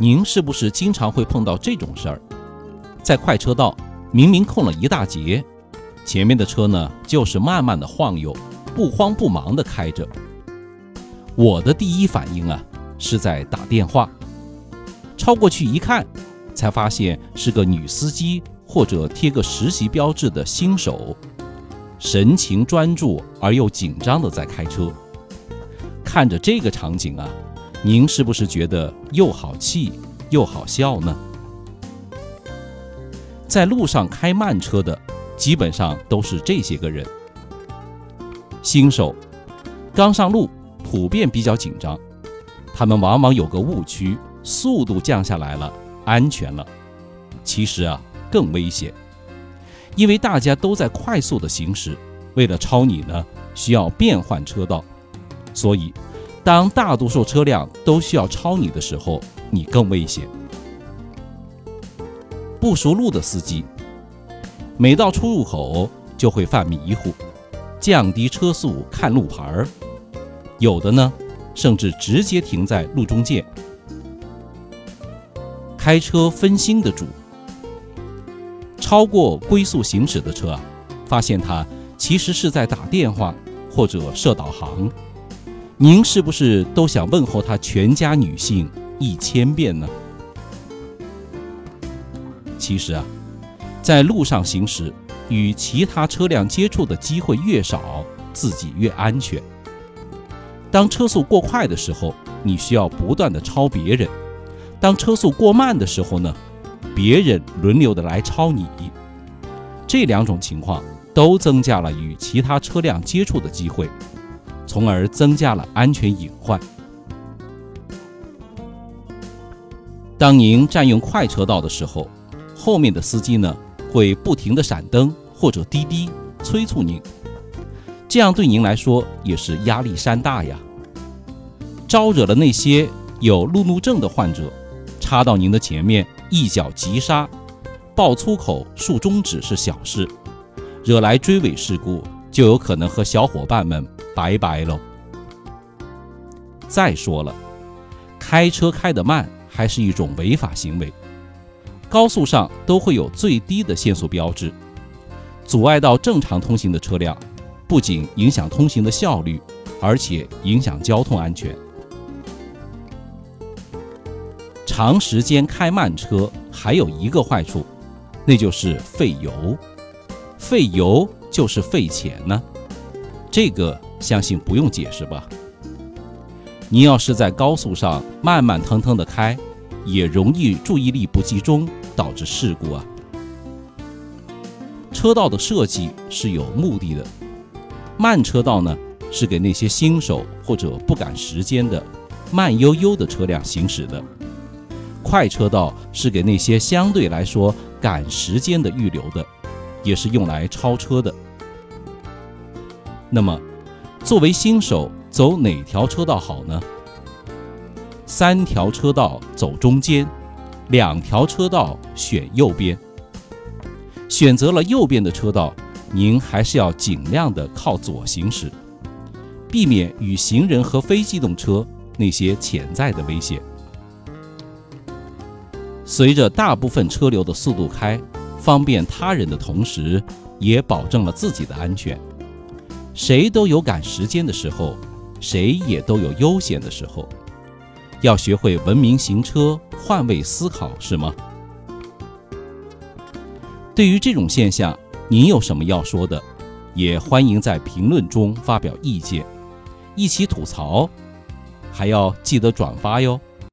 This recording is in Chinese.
您是不是经常会碰到这种事儿？在快车道明明空了一大截，前面的车呢就是慢慢的晃悠，不慌不忙的开着。我的第一反应啊是在打电话，超过去一看，才发现是个女司机或者贴个实习标志的新手，神情专注而又紧张的在开车。看着这个场景啊，您是不是觉得又好气又好笑呢？在路上开慢车的，基本上都是这些个人。新手刚上路，普遍比较紧张，他们往往有个误区：速度降下来了，安全了。其实啊，更危险，因为大家都在快速的行驶，为了超你呢，需要变换车道，所以当大多数车辆都需要超你的时候，你更危险。不熟路的司机，每到出入口就会犯迷糊，降低车速看路牌儿，有的呢，甚至直接停在路中间。开车分心的主，超过龟速行驶的车啊，发现他其实是在打电话或者设导航，您是不是都想问候他全家女性一千遍呢？其实啊，在路上行驶，与其他车辆接触的机会越少，自己越安全。当车速过快的时候，你需要不断的超别人；当车速过慢的时候呢，别人轮流的来超你。这两种情况都增加了与其他车辆接触的机会，从而增加了安全隐患。当您占用快车道的时候，后面的司机呢，会不停的闪灯或者滴滴催促您，这样对您来说也是压力山大呀。招惹了那些有路怒症的患者，插到您的前面一脚急刹，爆粗口、竖中指是小事，惹来追尾事故就有可能和小伙伴们拜拜喽。再说了，开车开得慢还是一种违法行为。高速上都会有最低的限速标志，阻碍到正常通行的车辆，不仅影响通行的效率，而且影响交通安全。长时间开慢车还有一个坏处，那就是费油。费油就是费钱呢，这个相信不用解释吧？你要是在高速上慢慢腾腾的开。也容易注意力不集中，导致事故啊。车道的设计是有目的的，慢车道呢是给那些新手或者不赶时间的慢悠悠的车辆行驶的，快车道是给那些相对来说赶时间的预留的，也是用来超车的。那么，作为新手，走哪条车道好呢？三条车道走中间，两条车道选右边。选择了右边的车道，您还是要尽量的靠左行驶，避免与行人和非机动车那些潜在的危险。随着大部分车流的速度开，方便他人的同时，也保证了自己的安全。谁都有赶时间的时候，谁也都有悠闲的时候。要学会文明行车，换位思考，是吗？对于这种现象，您有什么要说的？也欢迎在评论中发表意见，一起吐槽，还要记得转发哟。